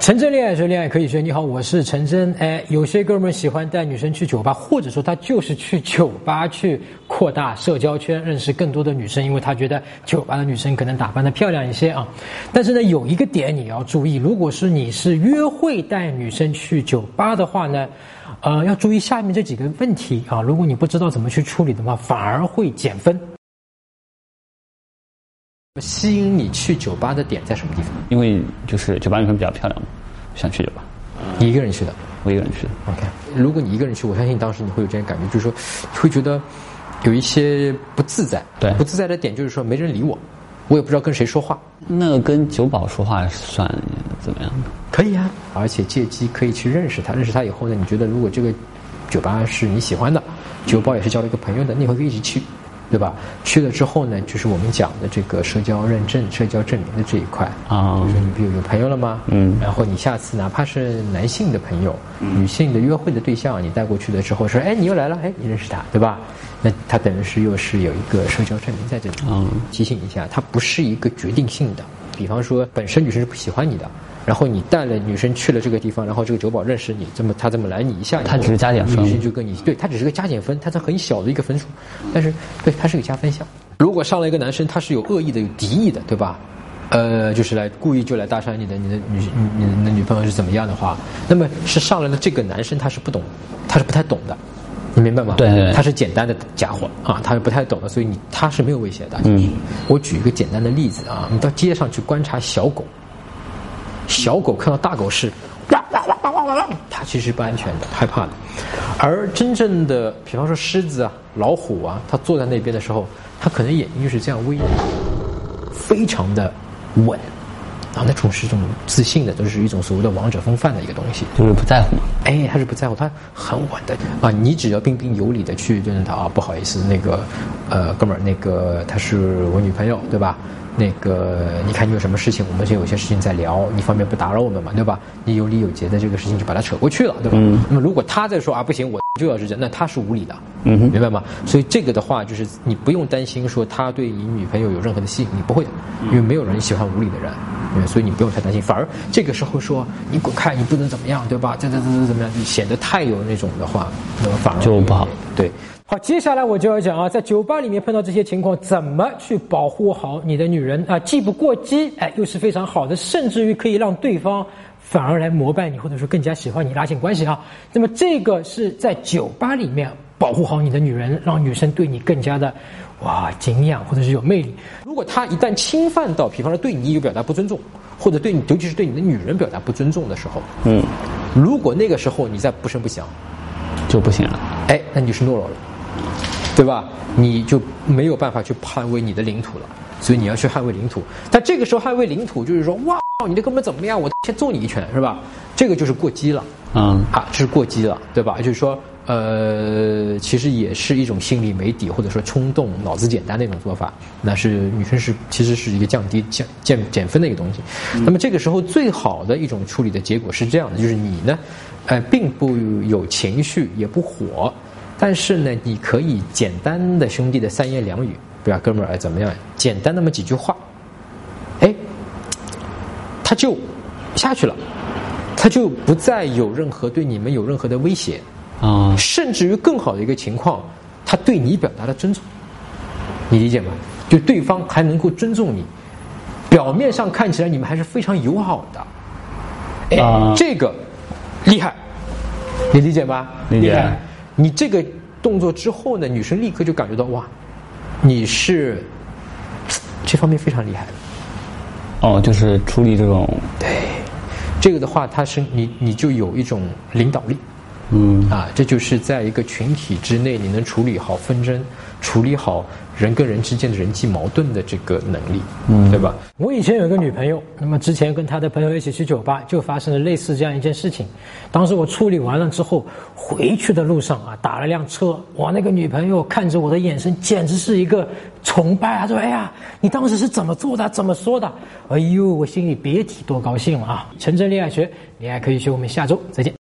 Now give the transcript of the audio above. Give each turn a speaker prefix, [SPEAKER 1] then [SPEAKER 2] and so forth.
[SPEAKER 1] 陈真恋爱学恋爱可以学，你好，我是陈真。哎，有些哥们儿喜欢带女生去酒吧，或者说他就是去酒吧去扩大社交圈，认识更多的女生，因为他觉得酒吧的女生可能打扮的漂亮一些啊。但是呢，有一个点你要注意，如果是你是约会带女生去酒吧的话呢，呃，要注意下面这几个问题啊。如果你不知道怎么去处理的话，反而会减分。吸引你去酒吧的点在什么地方？
[SPEAKER 2] 因为就是酒吧女生比较漂亮嘛，想去酒吧。
[SPEAKER 1] 你一个人去的
[SPEAKER 2] 我一个人去的。
[SPEAKER 1] ？OK。如果你一个人去，我相信当时你会有这样感觉，就是说，你会觉得有一些不自在。
[SPEAKER 2] 对
[SPEAKER 1] 不自在的点就是说没人理我，我也不知道跟谁说话。
[SPEAKER 2] 那跟酒保说话算怎么样呢？
[SPEAKER 1] 可以啊，而且借机可以去认识他。认识他以后呢，你觉得如果这个酒吧是你喜欢的，酒保也是交了一个朋友的，你也可以一起去，对吧？去了之后呢，就是我们讲的这个社交认证、社交证明的这一块
[SPEAKER 2] 啊
[SPEAKER 1] 就是你比如有朋友了吗？
[SPEAKER 2] 嗯
[SPEAKER 1] 然后你下次哪怕是男性的朋友、女性的约会的对象，你带过去了之后说，哎，你又来了，哎，你认识他，对吧？那他等于是又是有一个社交证明在这里。
[SPEAKER 2] 嗯
[SPEAKER 1] 提醒一下，它不是一个决定性的。比方说，本身女生是不喜欢你的，然后你带了女生去了这个地方，然后这个酒保认识你，这么他这么来你一下，
[SPEAKER 2] 他只是加减分
[SPEAKER 1] 女生就跟你对他只是个加减分，他才很小的一个分数，但是对他是个加分项。如果上来一个男生，他是有恶意的、有敌意的，对吧？呃，就是来故意就来搭讪你的，你的女你你的女朋友是怎么样的话，那么是上来的这个男生他是不懂，他是不太懂的，你明白吗？
[SPEAKER 2] 对对对
[SPEAKER 1] 他是简单的家伙啊，他是不太懂的，所以你他是没有威胁的。
[SPEAKER 2] 嗯，
[SPEAKER 1] 我举一个简单的例子啊，你到街上去观察小狗，小狗看到大狗是哇哇哇哇哇哇哇，它其实不安全的，害怕的。而真正的，比方说狮子啊、老虎啊，它坐在那边的时候，它可能眼睛就是这样微的，非常的稳。啊，那种是一种自信的，都是一种所谓的王者风范的一个东西。
[SPEAKER 2] 就是不在乎嘛。
[SPEAKER 1] 哎，他是不在乎，他很稳的啊。你只要彬彬有礼的去认他啊，不好意思，那个呃，哥们儿，那个她是我女朋友，对吧？那个你看你有什么事情，我们这有些事情在聊，你方便不打扰我们嘛，对吧？你有礼有节的这个事情就把它扯过去了，对吧？
[SPEAKER 2] 嗯
[SPEAKER 1] 那么如果他在说啊不行，我就要是这样，那他是无理的，
[SPEAKER 2] 嗯哼
[SPEAKER 1] 明白吗？所以这个的话，就是你不用担心说他对你女朋友有任何的吸引力，不会的，因为没有人喜欢无理的人，对，所以你不用太担心。反而这个时候说你滚开，你不能怎么样，对吧？这这这这怎么样，你显得太有那种的话，那么反而
[SPEAKER 2] 就不好。
[SPEAKER 1] 对。好，接下来我就要讲啊，在酒吧里面碰到这些情况，怎么去保护好你的女人啊？既不过激，哎，又是非常好的，甚至于可以让对方反而来膜拜你，或者说更加喜欢你，拉近关系啊。那么这个是在酒吧里面保护好你的女人，让女生对你更加的哇敬仰，或者是有魅力。如果他一旦侵犯到，比方说对你有表达不尊重，或者对你，尤其是对你的女人表达不尊重的时候，
[SPEAKER 2] 嗯，
[SPEAKER 1] 如果那个时候你再不声不响，
[SPEAKER 2] 就不行了。
[SPEAKER 1] 哎，那你就是懦弱了，对吧？你就没有办法去捍卫你的领土了，所以你要去捍卫领土。但这个时候捍卫领土，就是说，哇，你这哥们怎么样？我先揍你一拳，是吧？这个就是过激了。
[SPEAKER 2] 嗯，
[SPEAKER 1] 啊，这是过激了，对吧？就是说，呃，其实也是一种心理没底，或者说冲动、脑子简单的一种做法。那是女生是其实是一个降低降减减分的一个东西。那么这个时候最好的一种处理的结果是这样的，就是你呢，呃，并不有情绪，也不火，但是呢，你可以简单的兄弟的三言两语，对吧？哥们儿，哎，怎么样？简单那么几句话，哎，他就下去了。他就不再有任何对你们有任何的威胁，
[SPEAKER 2] 啊，
[SPEAKER 1] 甚至于更好的一个情况，他对你表达了尊重，你理解吗？就对方还能够尊重你，表面上看起来你们还是非常友好的，哎，
[SPEAKER 2] 啊
[SPEAKER 1] 这个厉害，你理解吗？
[SPEAKER 2] 理解
[SPEAKER 1] 厉害。你这个动作之后呢，女生立刻就感觉到哇，你是这方面非常厉害的。
[SPEAKER 2] 哦，就是处理这种，
[SPEAKER 1] 对，这个的话，它是你你就有一种领导力。
[SPEAKER 2] 嗯，
[SPEAKER 1] 啊，这就是在一个群体之内，你能处理好纷争，处理好人跟人之间的人际矛盾的这个能力，嗯，对吧？我以前有一个女朋友，那么之前跟她的朋友一起去酒吧，就发生了类似这样一件事情。当时我处理完了之后，回去的路上啊，打了辆车，我那个女朋友看着我的眼神，简直是一个崇拜啊！说：“哎呀，你当时是怎么做的？怎么说的？”哎呦，我心里别提多高兴了啊！陈真恋爱学，恋爱可以学，我们下周再见。